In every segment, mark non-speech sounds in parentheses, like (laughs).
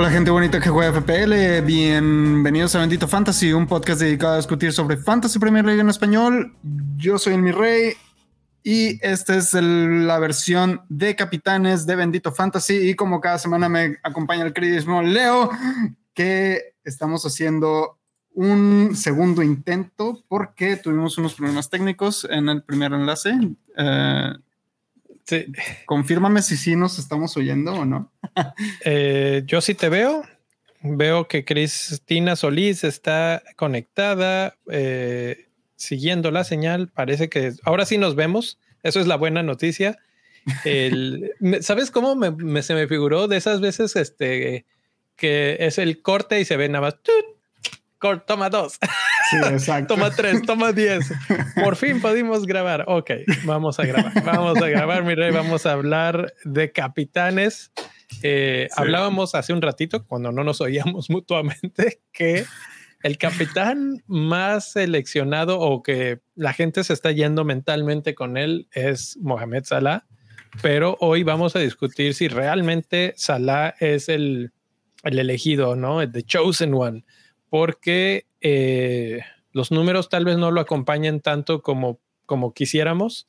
Hola gente bonita que juega FPL, bienvenidos a Bendito Fantasy, un podcast dedicado a discutir sobre Fantasy Premier League en español. Yo soy el Mi Rey y esta es la versión de capitanes de Bendito Fantasy y como cada semana me acompaña el queridísimo Leo, que estamos haciendo un segundo intento porque tuvimos unos problemas técnicos en el primer enlace. Eh, Confírmame si sí nos estamos oyendo o no. (laughs) Eh, yo sí te veo. Veo que Cristina Solís está conectada, eh, siguiendo la señal. Parece que ahora sí nos vemos. Eso es la buena noticia. (laughs) ¿Sabes cómo me, se me figuró de esas veces este, que es el corte y se ve nada más? Toma dos. (laughs) toma tres, toma diez. Por fin pudimos grabar. Ok, vamos a grabar. Vamos a grabar, mi rey. Vamos a hablar de capitanes. Eh, hablábamos hace un ratito, cuando no nos oíamos (laughs) mutuamente, que el capitán más seleccionado o que la gente se está yendo mentalmente con él es Mohamed Salah. Pero hoy vamos a discutir si realmente Salah es el, el elegido, ¿no? The chosen one porque eh, los números tal vez no lo acompañen tanto como, como quisiéramos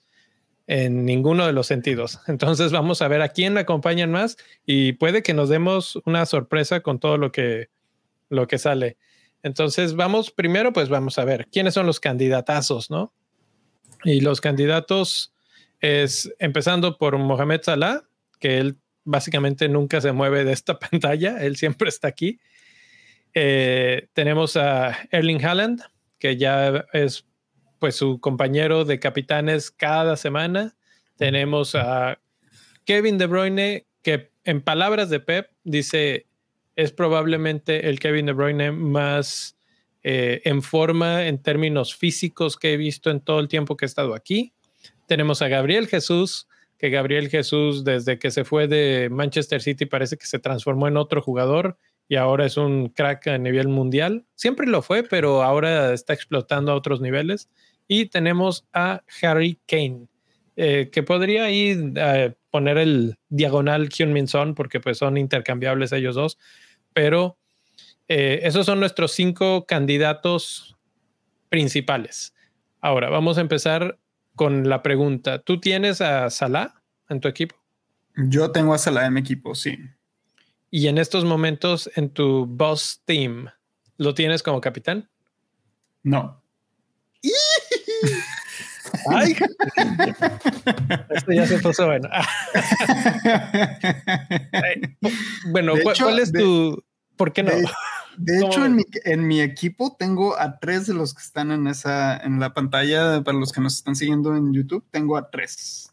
en ninguno de los sentidos. (laughs) Entonces vamos a ver a quién acompañan más y puede que nos demos una sorpresa con todo lo que, lo que sale. Entonces vamos primero, pues vamos a ver quiénes son los candidatazos, ¿no? Y los candidatos es empezando por Mohamed Salah, que él básicamente nunca se mueve de esta (laughs) pantalla, él siempre está aquí. Eh, tenemos a Erling Haaland, que ya es pues su compañero de capitanes cada semana. Tenemos a Kevin De Bruyne, que en palabras de Pep dice es probablemente el Kevin De Bruyne más eh, en forma en términos físicos que he visto en todo el tiempo que he estado aquí. Tenemos a Gabriel Jesús, que Gabriel Jesús desde que se fue de Manchester City parece que se transformó en otro jugador y ahora es un crack a nivel mundial. Siempre lo fue, pero ahora está explotando a otros niveles. Y tenemos a Harry Kane, eh, que podría ahí eh, poner el diagonal Hyun Min Son, porque pues son intercambiables ellos dos. Pero eh, esos son nuestros cinco candidatos principales. Ahora, vamos a empezar con la pregunta. ¿Tú tienes a Salah en tu equipo? Yo tengo a Salah en mi equipo, sí. Y en estos momentos en tu boss team, ¿lo tienes como capitán? No. (laughs) Ay, (laughs) esto ya se puso bueno. (laughs) bueno, ¿cuál, es tu? ¿Por qué no? De, hecho, en mi, en mi, equipo tengo a tres de los que están en esa, en la pantalla para los que nos están siguiendo en YouTube. Tengo a tres.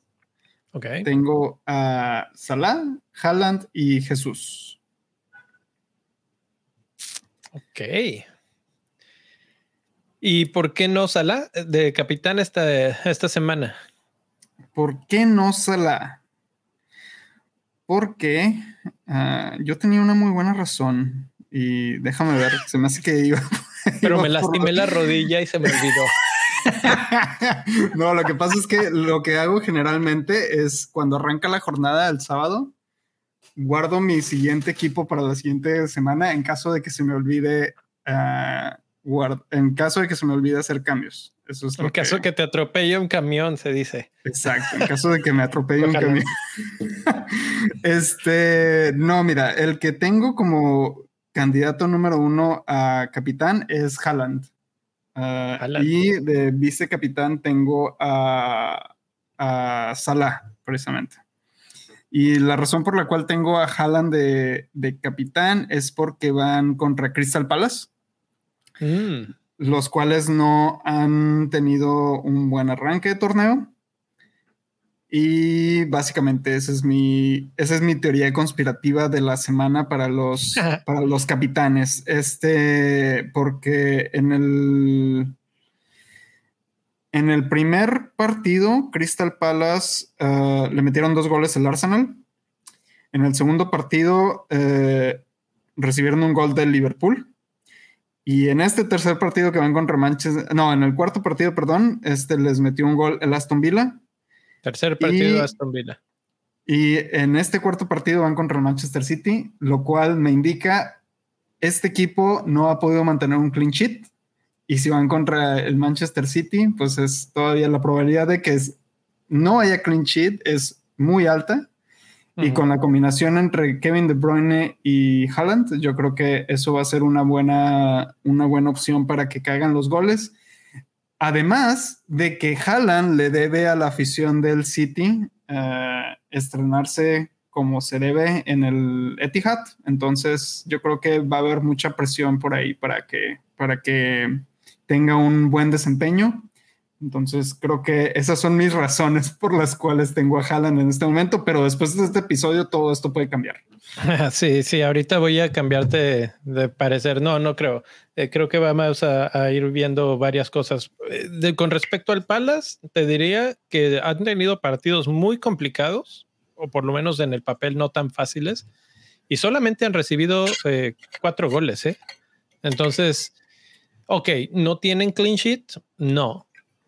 Tengo a Salah, Haaland y Jesús. Ok. ¿Y por qué no Salah de capitán esta, esta semana? ¿Por qué no Salah? Porque ah, yo tenía una muy buena razón y déjame ver, se me hace que iba. (laughs) Pero me lastimé la rodilla y se me olvidó. (laughs) (laughs) no, lo que pasa es que lo que hago generalmente es cuando arranca la jornada del sábado, guardo mi siguiente equipo para la siguiente semana en caso de que se me olvide. Ah, en caso de que se me olvide hacer cambios. Eso es en caso de que te atropelle un camión, se dice. Exacto, en caso de que me atropelle un camión. (laughs) este, no, mira, el que tengo como candidato número uno a capitán es Haaland. Ah, y de vicecapitán tengo a, a Salah, precisamente. Y la razón por la cual tengo a Haaland de, capitán es porque van contra Crystal Palace, mm. los cuales no han tenido un buen arranque de torneo. Y básicamente esa es mi, esa es mi teoría conspirativa de la semana para los, (laughs) para los capitanes. Este, porque en el, en el primer partido, Crystal Palace eh, le metieron dos goles al Arsenal. En el segundo partido, eh, recibieron un gol del Liverpool. Y en este tercer partido que van contra Manchester, no, en el cuarto partido, perdón, este les metió un gol el Aston Villa. Tercer partido Aston Villa. Y en este cuarto partido van contra el Manchester City, lo cual me indica este equipo no ha podido mantener un clean sheet. Y si van contra el Manchester City, pues es todavía la probabilidad de que no haya clean sheet es muy alta. Y con la combinación entre Kevin De Bruyne y Haaland, yo creo que eso va a ser una buena, una buena opción para que caigan los goles. Además de que Haaland le debe a la afición del City eh, estrenarse como se debe en el Etihad. Entonces, yo creo que va a haber mucha presión por ahí para que, para que tenga un buen desempeño. Entonces creo que esas son mis razones por las cuales tengo a Haaland en este momento, pero después de este episodio todo esto puede cambiar. (laughs) Sí, sí, ahorita voy a cambiarte de, parecer. No, no creo. Eh, creo que vamos a, ir viendo varias cosas. Eh, con respecto al Palace, te diría que han tenido partidos muy complicados, o por lo menos en el papel no tan fáciles, y solamente han recibido eh, cuatro goles. ¿eh? Entonces, ok, ¿no tienen clean sheet? No,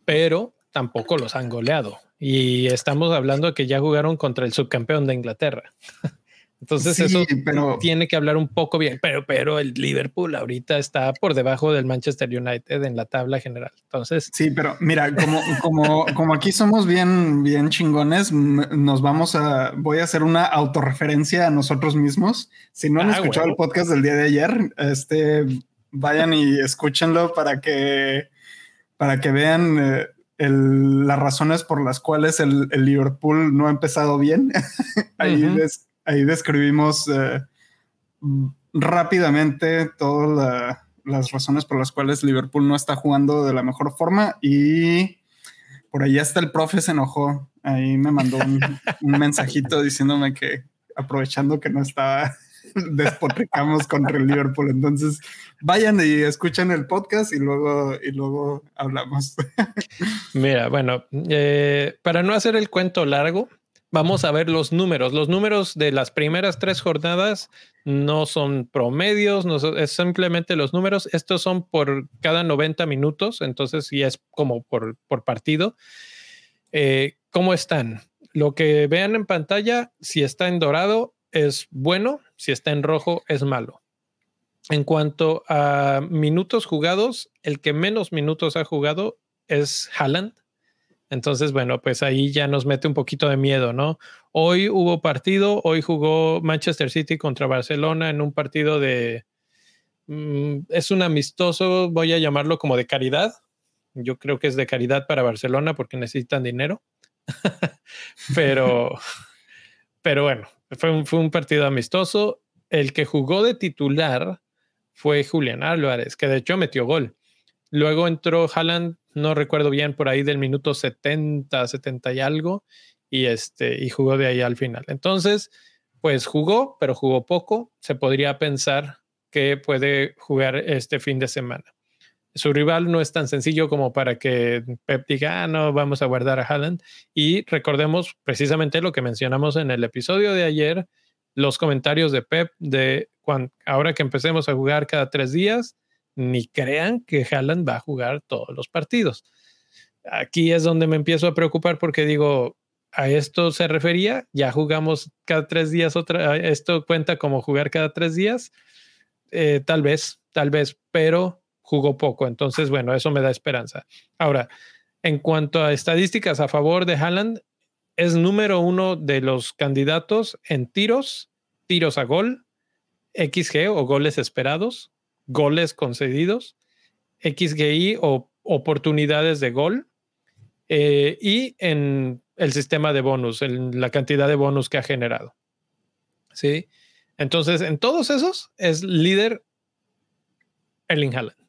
pero tampoco los han goleado. Y estamos hablando de que ya jugaron contra el subcampeón de Inglaterra. (laughs) Entonces eso tiene que hablar un poco bien, pero, pero el Liverpool ahorita está por debajo del Manchester United en la tabla general. Entonces sí, pero mira, como, como, como aquí somos bien, bien chingones, nos vamos a, voy a hacer una autorreferencia a nosotros mismos. Si no han ah, escuchado el podcast del día de ayer, este, vayan y escúchenlo para que para que vean eh, las razones por las cuales el, Liverpool no ha empezado bien. (laughs) ahí, ahí, describimos eh, rápidamente todas las razones por las cuales Liverpool no está jugando de la mejor forma y por ahí hasta el profe se enojó. Ahí me mandó un, (laughs) un mensajito diciéndome que aprovechando que no estaba (laughs) despotricamos contra el Liverpool. Entonces, vayan y escuchen el podcast y luego, y luego hablamos. (laughs) Mira, bueno, eh, para no hacer el cuento largo, vamos a ver los números. Los números de las primeras tres jornadas no son promedios, no es simplemente los números. Estos son por cada 90 minutos, entonces sí es como por, por partido. Eh, ¿Cómo están? Lo que vean en pantalla, si está en dorado, es bueno, si está en rojo es malo. En cuanto a minutos jugados, el que menos minutos ha jugado es Haaland. Entonces, bueno, pues ahí ya nos mete un poquito de miedo, ¿no? Hoy hubo partido, hoy jugó Manchester City contra Barcelona en un partido de... Mm, es un amistoso, voy a llamarlo como de caridad. Yo creo que es de caridad para Barcelona porque necesitan dinero. (laughs) pero, (laughs) pero bueno, fue un, partido amistoso. El que jugó de titular fue Julián Álvarez, que de hecho metió gol. Luego entró Haaland, no recuerdo bien, por ahí del minuto 70, 70 y algo, y, este, y jugó de ahí al final. Entonces, pues jugó, pero jugó poco. Se podría pensar que puede jugar este fin de semana. Su rival no es tan sencillo como para que Pep diga, ah, no, vamos a guardar a Haaland. Y recordemos precisamente lo que mencionamos en el episodio de ayer, los comentarios de Pep de cuando, ahora que empecemos a jugar cada tres días, ni crean que Haaland va a jugar todos los partidos. Aquí es donde me empiezo a preocupar porque digo, a esto se refería, ya jugamos cada tres días, otra, esto cuenta como jugar cada tres días, eh, tal vez, tal vez, pero jugó poco. Entonces, bueno, eso me da esperanza. Ahora, en cuanto a estadísticas a favor de Haaland, es número uno de los candidatos en tiros, tiros a gol, XG o goles esperados, goles concedidos, XGI o oportunidades de gol, eh, y en el sistema de bonus, en la cantidad de bonus que ha generado. ¿Sí? Entonces, en todos esos es líder Erling Haaland.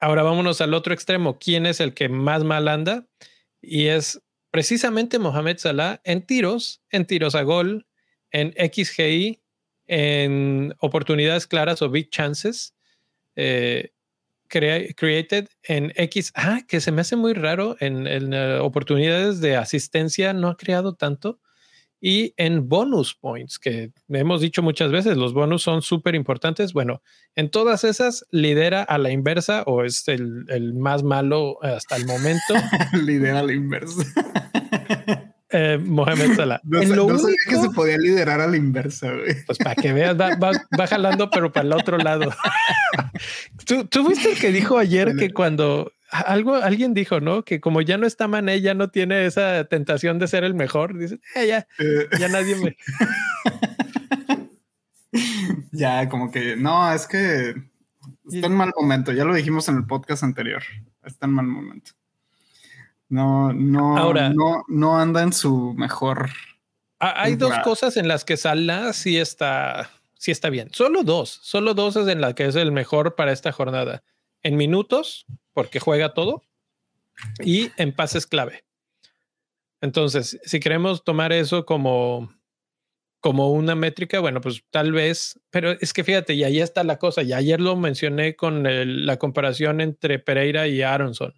Ahora vámonos al otro extremo. ¿Quién es el que más mal anda? Y es precisamente Mohamed Salah en tiros, en tiros a gol, en XGI, en oportunidades claras o big chances. Eh, created en X, ah, que se me hace muy raro en, eh, oportunidades de asistencia, no ha creado tanto. Y en bonus points, que hemos dicho muchas veces, los bonus son súper importantes. Bueno, en todas esas lidera a la inversa o es el, el más malo hasta el momento. (laughs) lidera a la inversa. (laughs) Eh, Mohamed Salah. No, sabía que se podía liderar a la inversa. Pues para que veas, va, va, jalando, pero para el otro lado. (laughs) ¿Tú, ¿Tú, viste el que dijo ayer que cuando algo, alguien dijo, ¿no? Que como ya no está Mané, ya no tiene esa tentación de ser el mejor. Dice, eh, ya, eh. ya nadie me. (laughs) ya, como que no, es que está en mal momento. Ya lo dijimos en el podcast anterior. Está en mal momento. No, no, Ahora, no, no anda en su mejor. Hay dos cosas en las que Salah sí está, sí está bien. Solo dos, solo dos es en la que es el mejor para esta jornada. En minutos, porque juega todo, y en pases clave. Entonces, si queremos tomar eso como, como una métrica, bueno, pues tal vez, pero es que fíjate, y ahí está la cosa, y ayer lo mencioné con la comparación entre Pereira y Aronson.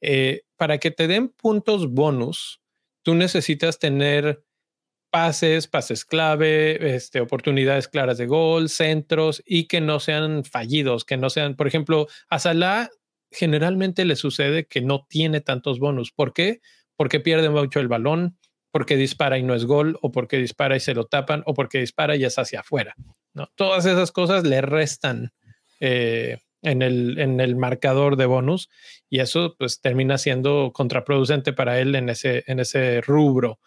Eh, para que te den puntos bonus, tú necesitas tener pases, pases clave, este, oportunidades claras de gol, centros y que no sean fallidos, que no sean, por ejemplo, a Salah generalmente le sucede que no tiene tantos bonus. ¿Por qué? Porque pierde mucho el balón, porque dispara y no es gol, o porque dispara y se lo tapan, o porque dispara y es hacia afuera. ¿no? Todas esas cosas le restan eh, en, el, en el marcador de bonus y eso pues termina siendo contraproducente para él en ese, en ese rubro.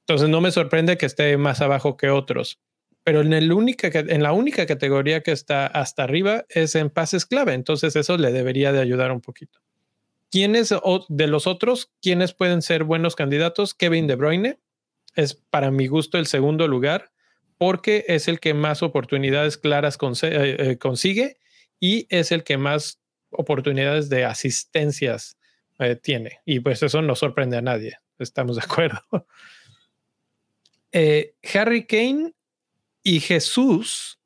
Entonces no me sorprende que esté más abajo que otros pero en, la única categoría que está hasta arriba es en pases clave. Entonces eso le debería de ayudar un poquito. ¿Quiénes de los otros, quiénes pueden ser buenos candidatos? Kevin De Bruyne es para mi gusto el segundo lugar porque es el que más oportunidades claras eh, eh, consigue y es el que más oportunidades de asistencias eh, tiene. Y pues eso no sorprende a nadie. Estamos de acuerdo. (laughs) Harry Kane y Jesús,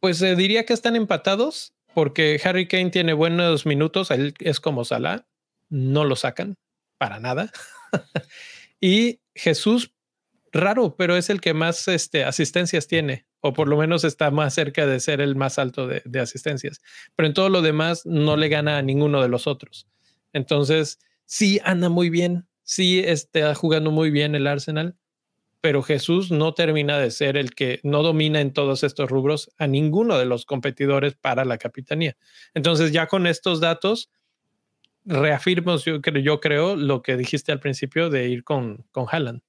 pues se diría que están empatados porque Harry Kane tiene buenos minutos, él es como Salah, no lo sacan para nada. (laughs) y Jesús, raro, pero es el que más este, asistencias tiene, o por lo menos está más cerca de ser el más alto de, de asistencias. Pero en todo lo demás no le gana a ninguno de los otros. Entonces, sí anda muy bien, sí está jugando muy bien el Arsenal, pero Jesús no termina de ser el que no domina en todos estos rubros a ninguno de los competidores para la capitanía. Entonces ya con estos datos reafirmo yo, yo creo lo que dijiste al principio de ir con, con Haaland.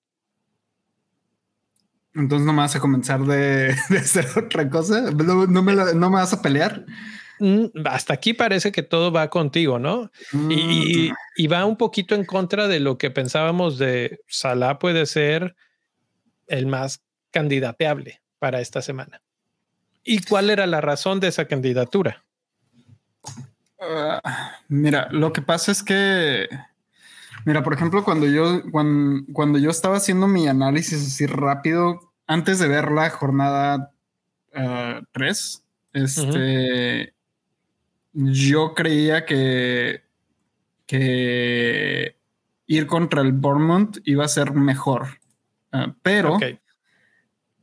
Entonces no me vas a comenzar (laughs) de, hacer otra cosa, no, me, vas a pelear. Mm, hasta aquí parece que todo va contigo, ¿no? Y, mm. y, va un poquito en contra de lo que pensábamos de Salah puede ser el más candidateable para esta semana. ¿Y cuál era la razón de esa candidatura? Ah, mira, lo que pasa es que, mira, por ejemplo, cuando yo, cuando, yo estaba haciendo mi análisis así rápido, antes de ver la jornada 3, ah, este, yo creía que, que ir contra el Bournemouth iba a ser mejor. Ah, pero,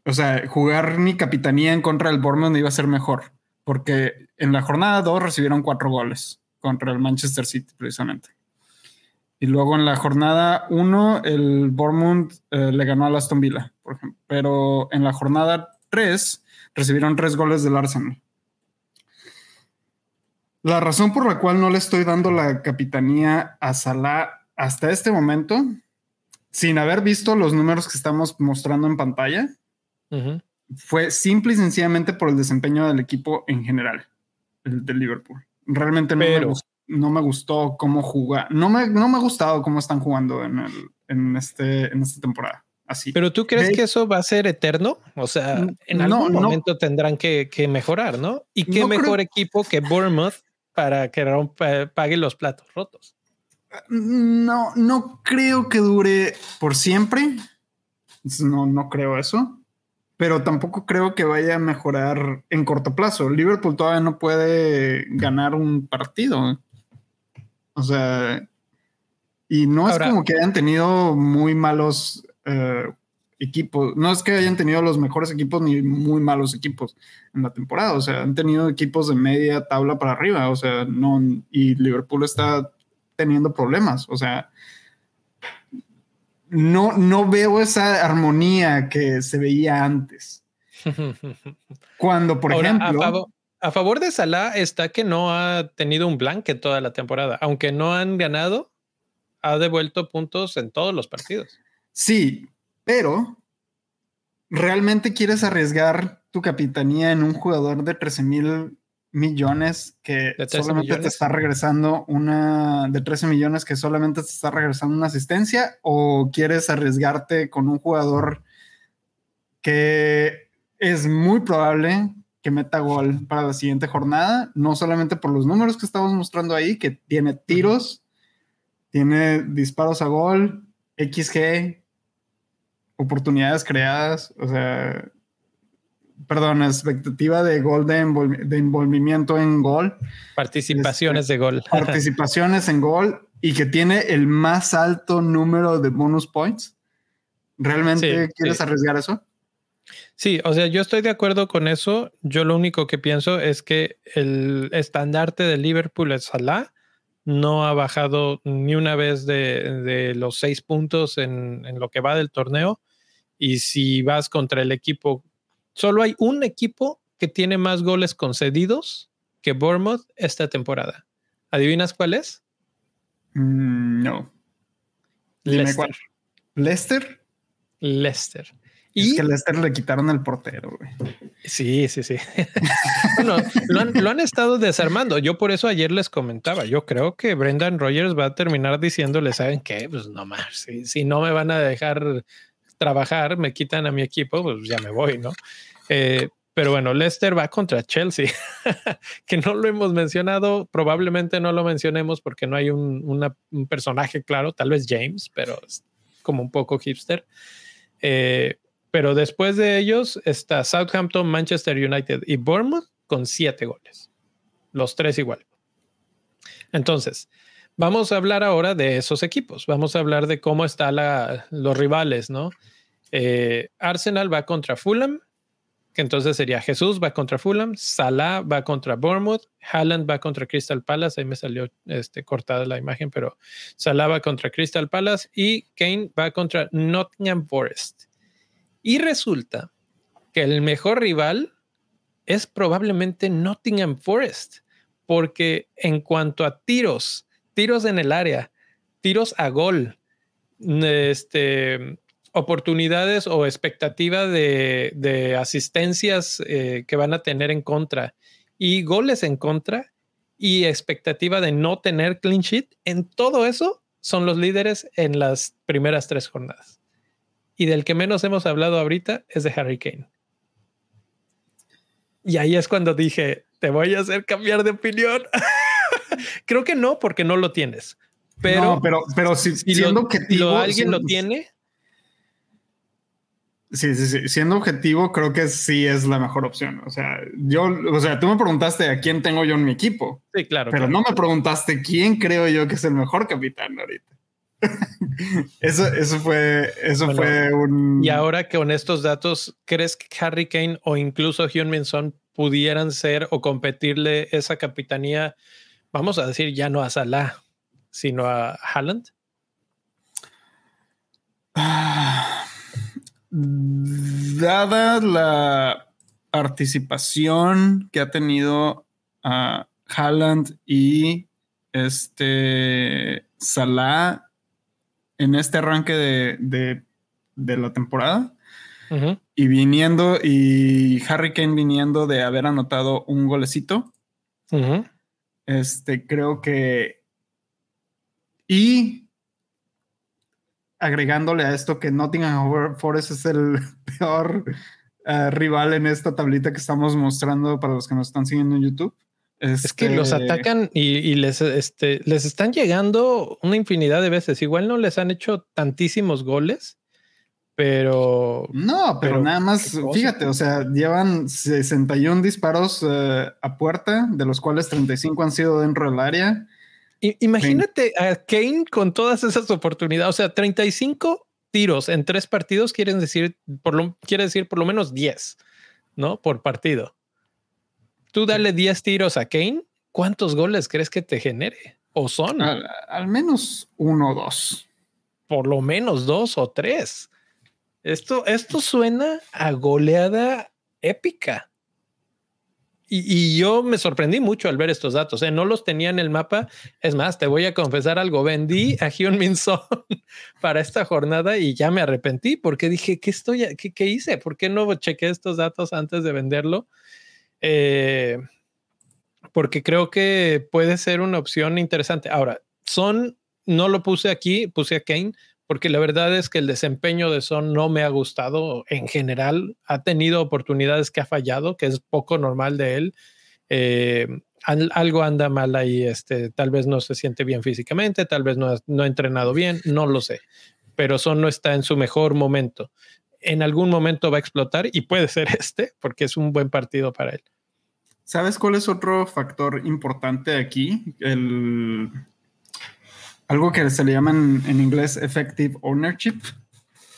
o sea, jugar mi capitanía en contra del Bournemouth iba a ser mejor, porque en la jornada 2 recibieron cuatro goles contra el Manchester City, precisamente. Y luego en la jornada 1, el Bournemouth eh, le ganó al Aston Villa, por ejemplo. Pero en la jornada 3, recibieron tres goles del Arsenal. La razón por la cual no le estoy dando la capitanía a Salah hasta este momento sin haber visto los números que estamos mostrando en pantalla, fue simple y sencillamente por el desempeño del equipo en general, el del Liverpool. Realmente no, me gustó, cómo jugar. No me, no me ha gustado cómo están jugando en, el, en, este, en esta temporada. Así. Pero tú crees que eso va a ser eterno? O sea, en algún momento tendrán que, mejorar, ¿no? Y qué mejor equipo que Bournemouth para que pague los platos rotos. No, no creo que dure por siempre. No, no creo eso. Pero tampoco creo que vaya a mejorar en corto plazo. Liverpool todavía no puede ganar un partido. O sea, y no es como que hayan tenido muy malos eh, equipos. No es que hayan tenido los mejores equipos ni muy malos equipos en la temporada. O sea, han tenido equipos de media tabla para arriba. O sea, no. Y Liverpool está teniendo problemas. O sea, no, no veo esa armonía que se veía antes. (laughs) Cuando, por ejemplo. A favor, de Salah está que no ha tenido un blanque toda la temporada. Aunque no han ganado, ha devuelto puntos en todos los partidos. Sí, pero ¿realmente quieres arriesgar tu capitanía en un jugador de 13 mil millones que solamente te está regresando una de 13 millones que solamente te está regresando una asistencia o quieres arriesgarte con un jugador que es muy probable que meta gol para la siguiente jornada, no solamente por los números que estamos mostrando ahí, que tiene tiros, tiene disparos a gol, XG, oportunidades creadas, o sea, perdón, expectativa de gol de, envolvimiento en gol. Participaciones de gol. (laughs) Participaciones en gol y que tiene el más alto número de bonus points. ¿Realmente quieres arriesgar eso? Sí, o sea, yo estoy de acuerdo con eso. Yo lo único que pienso es que el estandarte de Liverpool es Salah. No ha bajado ni una vez de, los seis puntos en, en, lo que va del torneo. Y si vas contra el equipo Solo hay un equipo que tiene más goles concedidos que Bournemouth esta temporada. ¿Adivinas cuál es? Mm, no. Leicester. ¿Leicester? Leicester. Y es que Leicester le quitaron el portero, Sí, sí, sí. (laughs) bueno, lo han, estado desarmando. Yo por eso ayer les comentaba. Yo creo que Brendan Rogers va a terminar diciéndole, ¿saben qué? Pues no más. Si, si no me van a dejar trabajar, me quitan a mi equipo, pues ya me voy, ¿no? Eh, pero bueno, Leicester va contra Chelsea, (laughs) que no lo hemos mencionado, probablemente no lo mencionemos porque no hay un, personaje claro, tal vez James, pero es como un poco hipster. Eh, pero después de ellos está Southampton, Manchester United y Bournemouth con siete goles, los tres igual. Entonces, vamos a hablar ahora de esos equipos, vamos a hablar de cómo están los rivales, ¿no? Eh, Arsenal va contra Fulham, que entonces sería Jesús va contra Fulham, Salah va contra Bournemouth, Haaland va contra Crystal Palace, ahí me salió este, cortada la imagen, pero Salah va contra Crystal Palace y Kane va contra Nottingham Forest. Y resulta que el mejor rival es probablemente Nottingham Forest, porque en cuanto a tiros, tiros en el área, tiros a gol, este, oportunidades o expectativa de, asistencias eh, que van a tener en contra y goles en contra y expectativa de no tener clean sheet, en todo eso son los líderes en las primeras tres jornadas. Y del que menos hemos hablado ahorita es de Harry Kane. Y ahí es cuando dije, te voy a hacer cambiar de opinión. (laughs) (laughs) Creo que no, porque no lo tienes. Pero, pero, pero si, siendo que alguien lo tiene, Sí, sí, sí. Siendo objetivo, creo que sí es la mejor opción. O sea, yo, o sea, tú me preguntaste a quién tengo yo en mi equipo. Sí, claro. Pero no me preguntaste quién creo yo que es el mejor capitán ahorita. (laughs) eso, eso fue, eso fue un. Y ahora que con estos datos, ¿crees que Harry Kane o incluso Hyun Son pudieran ser o competirle esa capitanía? Vamos a decir ya no a Salah, sino a Haaland. (sighs) Dada la participación que ha tenido a Haaland y este Salah en este arranque de, la temporada y viniendo y Harry Kane viniendo de haber anotado un golecito. Este creo que y agregándole a esto que Nottingham Forest es el (laughs) peor eh, rival en esta tablita que estamos mostrando para los que nos están siguiendo en YouTube. Es que los este, atacan y, les, este, les están llegando una infinidad de veces. Igual no les han hecho tantísimos goles, pero... No, pero, nada más, fíjate, o sea, llevan 61 disparos eh, a puerta, de los cuales 35 han sido dentro del área Imagínate a Kane con todas esas oportunidades, o sea, 35 tiros en tres partidos quieren decir, por lo, quiere decir por lo menos 10, ¿no? Por partido. Tú dale 10 tiros a Kane, ¿cuántos goles crees que te genere? ¿O son? Al, menos uno o dos. Por lo menos dos o tres. Esto, esto suena a goleada épica. Y, yo me sorprendí mucho al ver estos datos. ¿eh? No los tenía en el mapa. Es más, te voy a confesar algo. Vendí a Hyun Min Son (laughs) para esta jornada y ya me arrepentí porque dije, ¿qué, estoy, qué, qué hice? ¿Por qué no chequé estos datos antes de venderlo? Eh, porque creo que puede ser una opción interesante. Ahora, Son, no lo puse aquí, puse a Kane, porque la verdad es que el desempeño de Son no me ha gustado en general. Ha tenido oportunidades que ha fallado, que es poco normal de él. Eh, algo anda mal ahí, este, tal vez no se siente bien físicamente, tal vez no, no ha entrenado bien, no lo sé, pero Son no está en su mejor momento. En algún momento va a explotar y puede ser (laughs) este, porque es un buen partido para él. ¿Sabes cuál es otro factor importante aquí? El, algo que se le llama en, inglés effective ownership,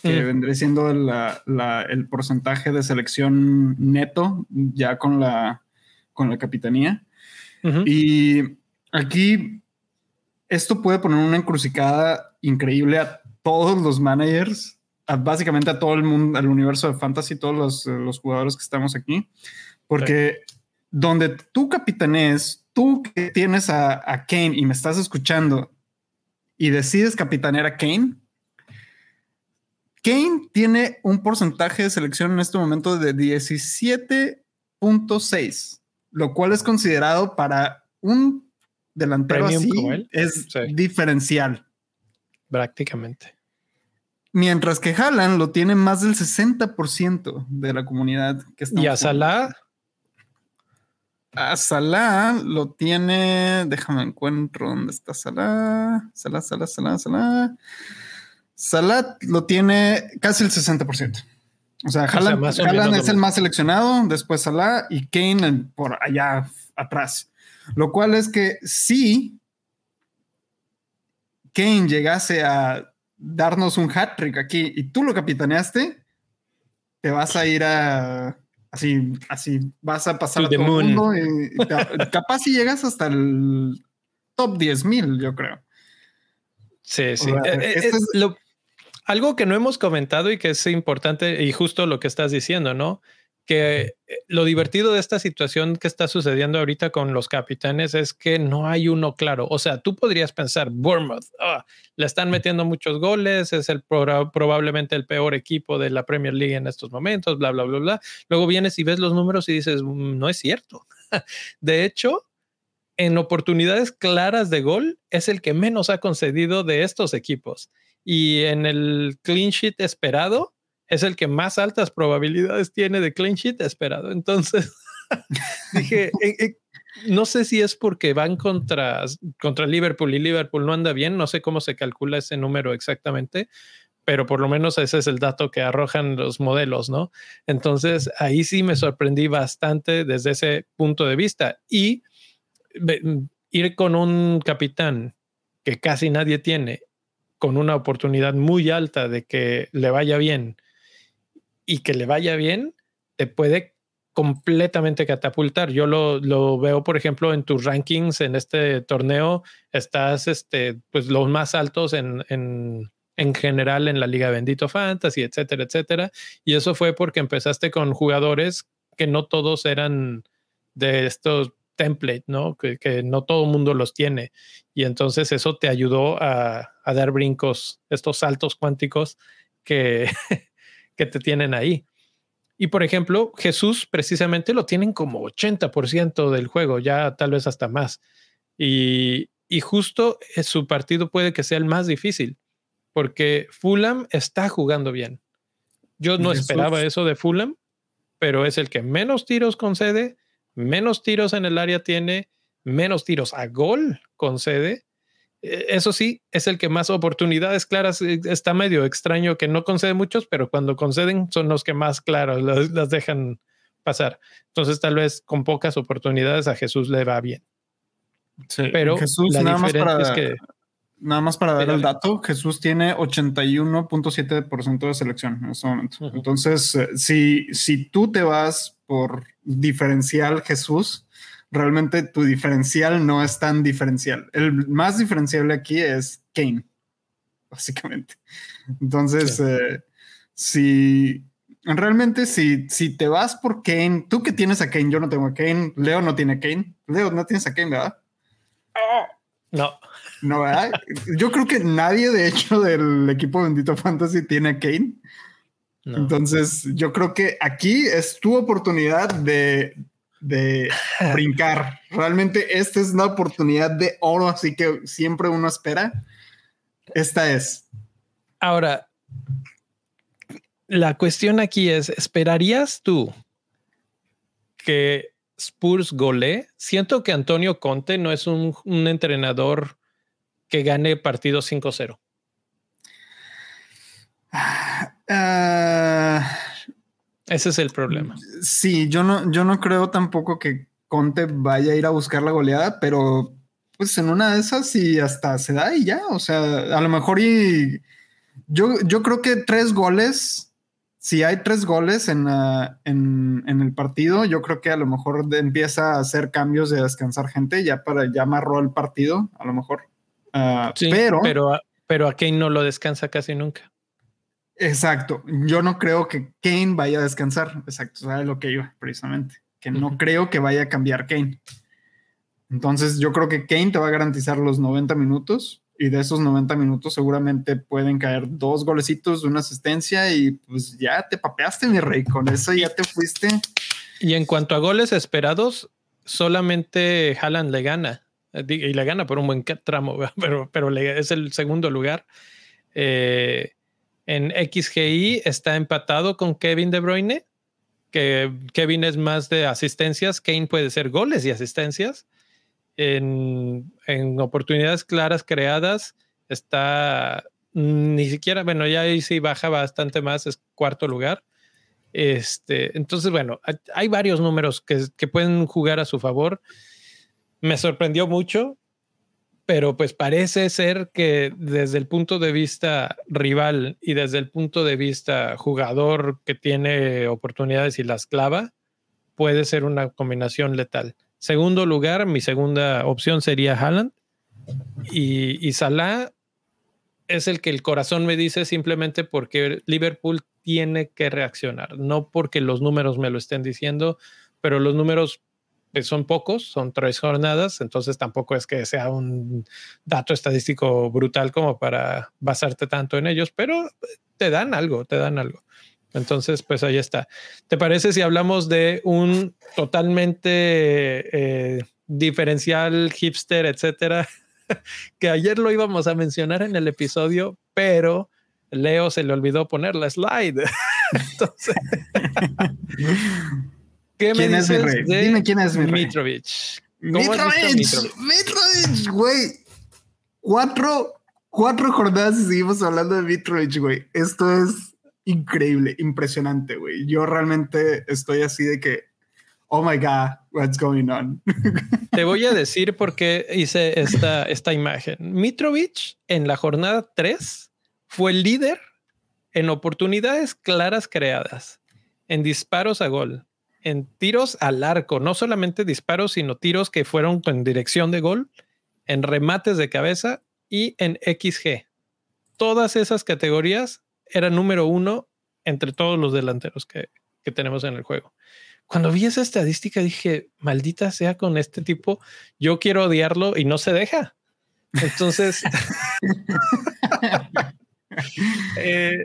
que mm. vendría siendo el porcentaje de selección neto ya con la, con la capitanía. Y aquí esto puede poner una encrucijada increíble a todos los managers, básicamente a todo el mundo, al universo de fantasy, todos los, jugadores que estamos aquí, porque donde tú capitanees, tú que tienes a, Kane y me estás escuchando y decides capitanear a Kane, Kane tiene un porcentaje de selección en este momento de 17.6, lo cual es considerado para un delantero así es diferencial. Prácticamente. Mientras que Haaland lo tiene más del 60% de la comunidad que está. Y a Salah a Salah lo tiene. Déjame encuentro dónde está Salah. Salah, Salah, Salah, Salah. Salah lo tiene casi el 60%. O sea, Haaland, es el más seleccionado, después Salah y Kane por allá atrás. Lo cual es que si Kane llegase a darnos un hat trick aquí y tú lo capitaneaste, te vas a ir a Así, así vas a pasar a todo el mundo y, (laughs) capaz si llegas hasta el top 10 mil, yo creo. Sí, sí. Eh, eh, este eh, algo que no hemos comentado y que es importante y justo lo que estás diciendo, ¿no? Que eh, lo divertido de esta situación que está sucediendo ahorita con los capitanes es que no hay uno claro. O sea, tú podrías pensar, Bournemouth, ah, le están metiendo muchos goles, es el probablemente el peor equipo de la Premier League en estos momentos, bla, bla, bla, bla. Luego vienes y ves los números y dices, mm, no es cierto. (laughs) de hecho, en oportunidades claras de gol, es el que menos ha concedido de estos equipos. Y en el clean sheet esperado, es el que más altas probabilidades tiene de clean sheet esperado. Entonces, (laughs) dije, eh, eh, no sé si es porque van contra, contra Liverpool y Liverpool no anda bien, no sé cómo se calcula ese número exactamente, pero por lo menos ese es el dato que arrojan los modelos, ¿no? Entonces, ahí sí me sorprendí bastante desde ese punto de vista. Y ir con un capitán que casi nadie tiene, con una oportunidad muy alta de que le vaya bien y que le vaya bien, te puede completamente catapultar. Yo lo, veo, por ejemplo, en tus rankings en este torneo, estás este, pues los más altos en, en, en general en la Liga Bendito Fantasy, etcétera, etcétera. Y eso fue porque empezaste con jugadores que no todos eran de estos template, ¿no? Que, que no todo mundo los tiene. Y entonces eso te ayudó a, a dar brincos, estos saltos cuánticos que, (laughs) que te tienen ahí. Y por ejemplo, Jesús precisamente lo tienen como 80% del juego, ya tal vez hasta más. Y, y justo su partido puede que sea el más difícil, porque Fulham está jugando bien. Yo no esperaba eso de Fulham, pero es el que menos tiros concede, menos tiros en el área tiene, menos tiros a gol concede eh, eso sí, es el que más oportunidades claras eh, está medio extraño que no concede muchos, pero cuando conceden son los que más claros las, dejan pasar. Entonces, tal vez con pocas oportunidades a Jesús le va bien. Sí, pero Jesús, la diferencia es que. nada más para dar el dato, Jesús tiene 81.7% de selección en este momento. Entonces, eh, si, si tú te vas por diferencial Jesús, realmente tu diferencial no es tan diferencial. El más diferenciable aquí es Kane, (laughs) básicamente. Entonces, eh, si realmente si, si te vas por Kane, tú que tienes a Kane, yo no tengo a Kane, Leo no tiene a Kane, Leo no tienes a Kane, ¿verdad? No. No, ¿verdad? Yo creo que nadie, de hecho, del equipo Bendito Fantasy tiene a Kane. Entonces, yo creo que aquí es tu oportunidad de, de brincar. Realmente esta es una oportunidad de oro, así que siempre uno espera. Esta es. Ahora, la cuestión aquí es, ¿esperarías tú que Spurs golee? Siento que Antonio Conte no es un, entrenador que gane partido 5-0. Ah, Ese es el problema. Sí, yo no, yo no creo tampoco que Conte vaya a ir a buscar la goleada, pero pues en una de esas y hasta se da y ya. O sea, a lo mejor y yo, yo creo que tres goles, si hay tres goles en, en, el partido, yo creo que a lo mejor empieza a hacer cambios de descansar gente ya para ya amarró el partido, a lo mejor. Ah, pero, pero, pero a Kane no lo descansa casi nunca. Exacto. Yo no creo que Kane vaya a descansar. Exacto. ¿Sabes lo que iba precisamente? Que no creo que vaya a cambiar Kane. Entonces, yo creo que Kane te va a garantizar los 90 minutos y de esos 90 minutos seguramente pueden caer dos golecitos, una asistencia y pues ya te papeaste, mi rey. Con eso ya te fuiste. Y en cuanto a goles esperados, solamente Haaland le gana y le gana por un buen tramo, (laughs) pero, pero es el segundo lugar. Eh, en XGI está empatado con Kevin De Bruyne, que Kevin es más de asistencias, Kane puede ser goles y asistencias. En, oportunidades claras creadas está ni siquiera, bueno, ya ahí sí baja bastante más, es cuarto lugar. Este, entonces, bueno, hay varios números que, que pueden jugar a su favor. Me sorprendió mucho pero pues parece ser que desde el punto de vista rival y desde el punto de vista jugador que tiene oportunidades y las clava, puede ser una combinación letal. Segundo lugar, mi segunda opción sería Haaland y, y Salah es el que el corazón me dice simplemente porque Liverpool tiene que reaccionar, no porque los números me lo estén diciendo, pero los números son pocos, son tres jornadas, entonces tampoco es que sea un dato estadístico brutal como para basarte tanto en ellos, pero te dan algo, te dan algo. Entonces, pues ahí está. ¿Te parece si hablamos de un totalmente eh, diferencial, hipster, etcétera? (laughs) que ayer lo íbamos a mencionar en el episodio, pero Leo se le olvidó poner la slide. (laughs) Entonces, (laughs) ¿Quién es mi rey? Dime quién es mi rey. Mitrovic. Mitrovic. Mitrovic, güey. Cuatro, cuatro jornadas y seguimos hablando de Mitrovic, güey. Esto es increíble, impresionante, güey. Yo realmente estoy así de que, oh my God, what's going on? (laughs) Te voy a decir por qué hice esta, esta imagen. Mitrovic en la jornada 3 fue líder en oportunidades claras creadas, en disparos a gol, en tiros al arco, no solamente disparos, sino tiros que fueron en dirección de gol, en remates de cabeza y en XG. Todas esas categorías eran número uno entre todos los delanteros que, tenemos en el juego. Cuando vi esa estadística dije, maldita sea con este tipo, yo quiero odiarlo y no se deja. Entonces, (laughs) (laughs) eh,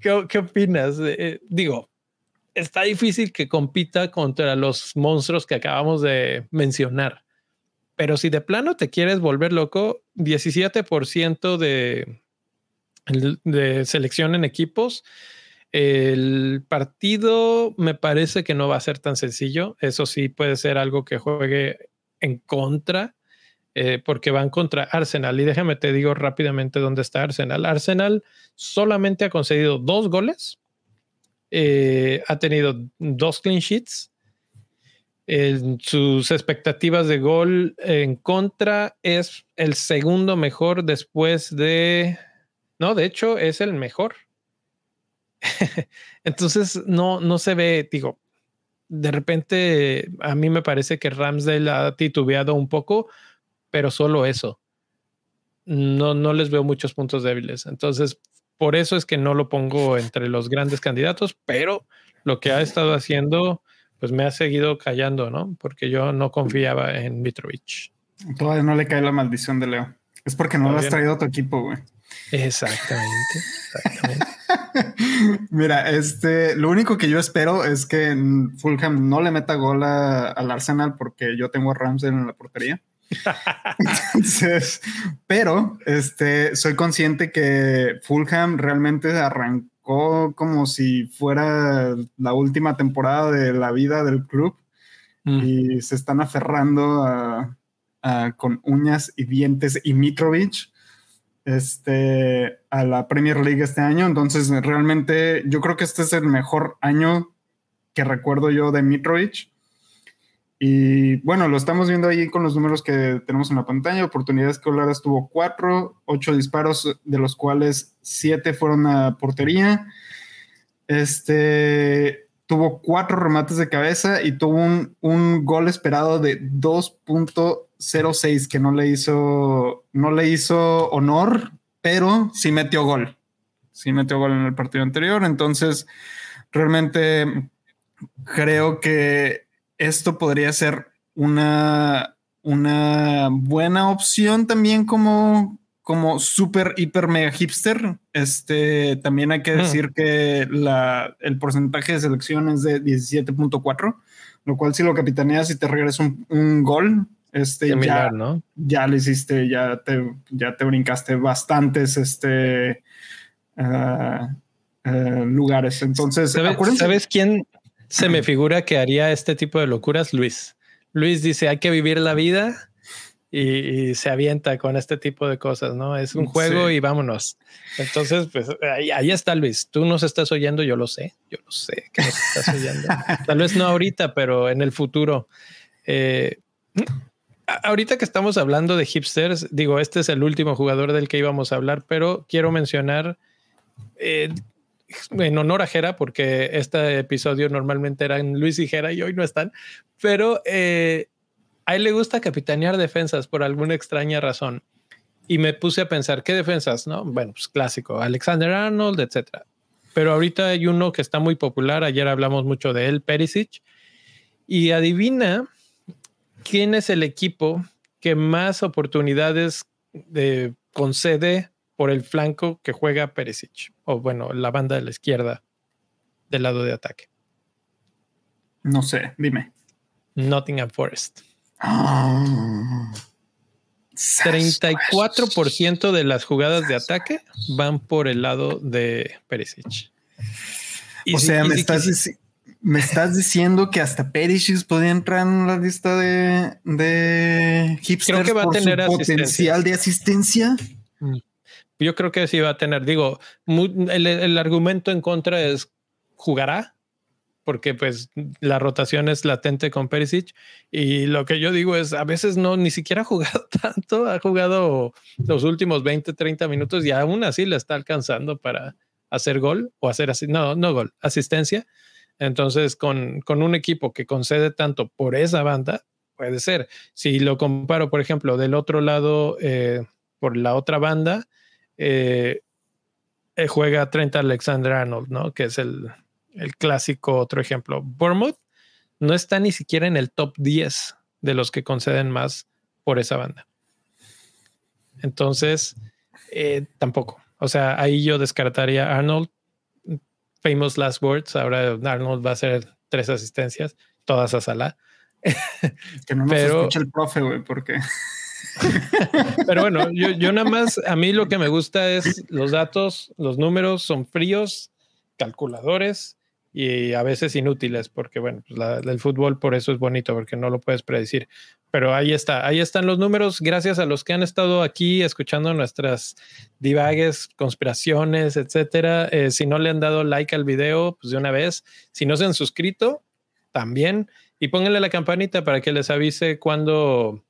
¿qué, opinas? Eh, digo, está difícil que compita contra los monstruos que acabamos de mencionar. Pero si de plano te quieres volver loco, 17% de, de selección en equipos. El partido me parece que no va a ser tan sencillo. Eso sí puede ser algo que juegue en contra, eh, porque van contra Arsenal. Y déjame te digo rápidamente dónde está Arsenal. Arsenal solamente ha concedido dos goles eh, ha tenido dos clean sheets. Sus expectativas de gol en contra es el segundo mejor después de... No, de hecho es el mejor. (laughs) Entonces no, no se ve, digo, de repente a mí me parece que Ramsdale ha titubeado un poco, pero solo eso. No, no les veo muchos puntos débiles. Entonces, por eso es que no lo pongo entre los grandes candidatos, pero lo que ha estado haciendo, pues me ha seguido callando, ¿no? Porque yo no confiaba en Mitrovic. Todavía no le cae la maldición de Leo. Es porque no lo has traído a tu equipo, güey. Exactamente. exactamente. (laughs) Mira, este, lo único que yo espero es que Fulham no le meta gol al Arsenal porque yo tengo a Ramsey en la portería. Entonces, pero este, soy consciente que Fulham realmente arrancó como si fuera la última temporada de la vida del club mm. y se están aferrando con uñas y dientes y Mitrovic este, a la Premier League este año. Entonces, realmente yo creo que este es el mejor año que recuerdo yo de Mitrovic. Y bueno, lo estamos viendo ahí con los números que tenemos en la pantalla. Oportunidades que Olaras tuvo cuatro, ocho disparos, de los cuales siete fueron a portería. Este tuvo cuatro remates de cabeza y tuvo un, un gol esperado de 2.06 que no le hizo, no le hizo honor, pero sí metió gol. Sí metió gol en el partido anterior. Entonces, realmente creo que esto podría ser una, una buena opción también como, como super, hiper, mega hipster. Este, también hay que decir que la, el porcentaje de selección es de 17.4, lo cual si lo capitaneas y te regresa un, gol, este, ya, ¿no? ya le hiciste, ya te, ya te brincaste bastantes, este, ah, ah, lugares. Entonces, ¿sabes quién, se me figura que haría este tipo de locuras Luis. Luis dice, hay que vivir la vida y, se avienta con este tipo de cosas, ¿no? Es un juego y vámonos. Entonces, pues ahí, está Luis. Tú nos estás oyendo, yo lo sé, yo lo sé que nos estás oyendo. (laughs) Tal vez no ahorita, pero en el futuro. Eh, ahorita que estamos hablando de hipsters, digo, este es el último jugador del que íbamos a hablar, pero quiero mencionar eh, en honor a Jera, porque este episodio normalmente eran Luis y Jera y hoy no están, pero eh, a él le gusta capitanear defensas por alguna extraña razón. Y me puse a pensar, ¿qué defensas? No, bueno, pues clásico, Alexander Arnold, etcétera. Pero ahorita hay uno que está muy popular. Ayer hablamos mucho de él, Perisic. Y adivina quién es el equipo que más oportunidades de, concede por el flanco que juega Perisic, o bueno, la banda de la izquierda del lado de ataque. No sé, dime. Nottingham Forest. 34% de las jugadas de ataque van por el lado de Perisic. o sea, me, estás diciendo que hasta Perisic podría entrar en la lista de, de hipsters Creo que va a tener potencial de asistencia. Mm. Yo creo que sí va a tener, digo, el, argumento en contra es jugará, porque pues la rotación es latente con Perisic y lo que yo digo es a veces no ni siquiera ha jugado (laughs) tanto, ha jugado los últimos 20, 30 minutos y aún así le está alcanzando para hacer gol o hacer así, no, no gol, asistencia. Entonces con, con un equipo que concede tanto por esa banda, puede ser. Si lo comparo, por ejemplo, del otro lado, eh, por la otra banda, eh, eh, juega Trent Alexander Arnold, ¿no? Que es el, clásico otro ejemplo. Bournemouth no está ni siquiera en el top 10 de los que conceden más por esa banda. Entonces, eh, tampoco. O sea, ahí yo descartaría Arnold. Famous last words. Ahora Arnold va a hacer tres asistencias, todas a sala. Que no nos Pero, escucha el profe, güey, porque. Pero bueno, yo, nada más, a mí lo que me gusta es los datos, los números son fríos, calculadores y a veces inútiles, porque bueno, pues el fútbol por eso es bonito, porque no lo puedes predecir. Pero ahí está, ahí están los números, gracias a los que han estado aquí escuchando nuestras divagues, conspiraciones, etcétera. Eh, si no le han dado like al video, pues de una vez, si no se han suscrito, también y pónganle la campanita para que les avise cuando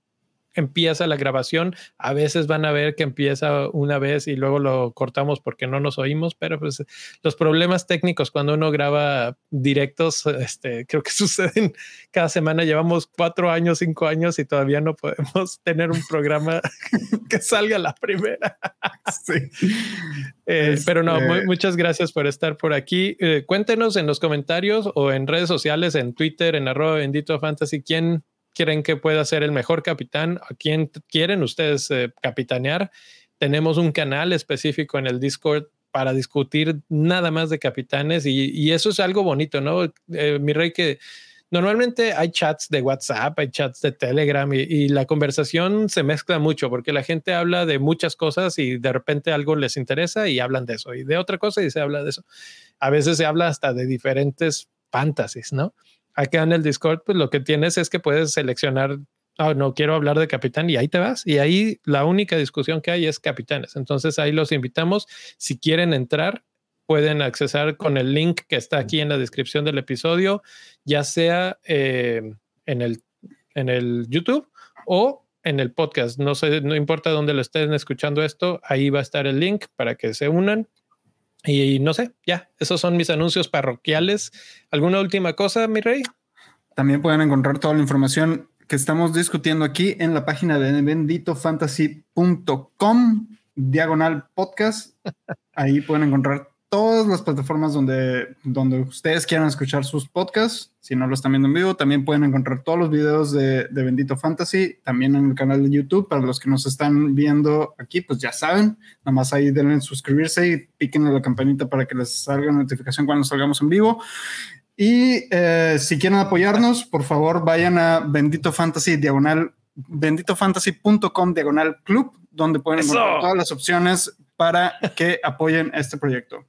empieza la grabación. A veces van a ver que empieza una vez y luego lo cortamos porque no nos oímos, pero pues los problemas técnicos cuando uno graba directos, este, creo que (laughs) suceden cada semana. Llevamos cuatro años, cinco años y todavía no podemos (laughs) tener un programa (laughs) que salga la primera. Eh, pero no, este muchas gracias por estar por aquí. Eh, cuéntenos en los comentarios o en redes sociales, en Twitter, en arroba bendito fantasy, quién quieren que pueda ser el mejor capitán, a quién quieren ustedes eh, capitanear. Tenemos un canal específico en el Discord para discutir nada más de capitanes y, eso es algo bonito, ¿no? Eh, mi rey, que normalmente hay chats de WhatsApp, hay chats de Telegram y, la conversación se mezcla mucho porque la gente habla de muchas cosas y de repente algo les interesa y hablan de eso y de otra cosa y se habla de eso. A veces se habla hasta de diferentes fantasies, ¿no? Acá en el Discord, pues lo que tienes es que puedes seleccionar, oh, no quiero hablar de capitán y ahí te vas. Y ahí la única discusión que hay es capitanes. Entonces ahí los invitamos. Si quieren entrar, pueden accesar con el link que está aquí en la descripción del episodio, ya sea eh, en, el, en el YouTube o en el podcast. No sé, no importa dónde lo estén escuchando esto, ahí va a estar el link para que se unan y no sé, ya, esos son mis anuncios parroquiales. ¿Alguna última cosa, mi rey? También pueden encontrar toda la información que estamos discutiendo aquí en la página de benditofantasy.com, diagonal podcast. Ahí pueden encontrar todas las plataformas donde, donde ustedes quieran escuchar sus podcasts. Si no lo están viendo en vivo, también pueden encontrar todos los videos de, de, Bendito Fantasy, también en el canal de YouTube. Para los que nos están viendo aquí, pues ya saben, nada más ahí denle suscribirse y piquen en la campanita para que les salga notificación cuando salgamos en vivo. Y eh, si quieren apoyarnos, por favor vayan a Bendito Fantasy diagonal benditofantasy.com diagonal club, donde pueden encontrar todas las opciones para que apoyen este proyecto.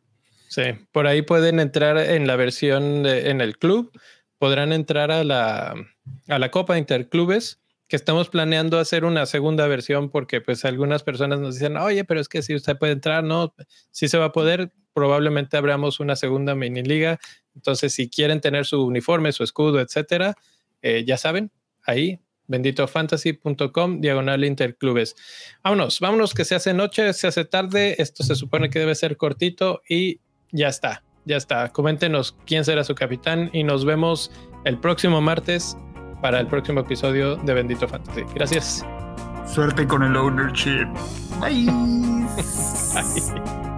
Sí, por ahí pueden entrar en la versión en el club, podrán entrar a la, a la Copa Interclubes, que estamos planeando hacer una segunda versión porque pues algunas personas nos dicen, oye, pero es que si usted puede entrar, no, si se va a poder, probablemente abramos una segunda mini liga. Entonces, si quieren tener su uniforme, su escudo, etcétera, eh, ya saben, ahí benditofantasy.com diagonal interclubes. Vámonos, vámonos que se hace noche, se hace tarde, esto se supone que debe ser cortito y ya está, ya está. Coméntenos quién será su capitán y nos vemos el próximo martes para el próximo episodio de Bendito Fantasy. Gracias. Suerte con el ownership. Bye. Bye. (laughs)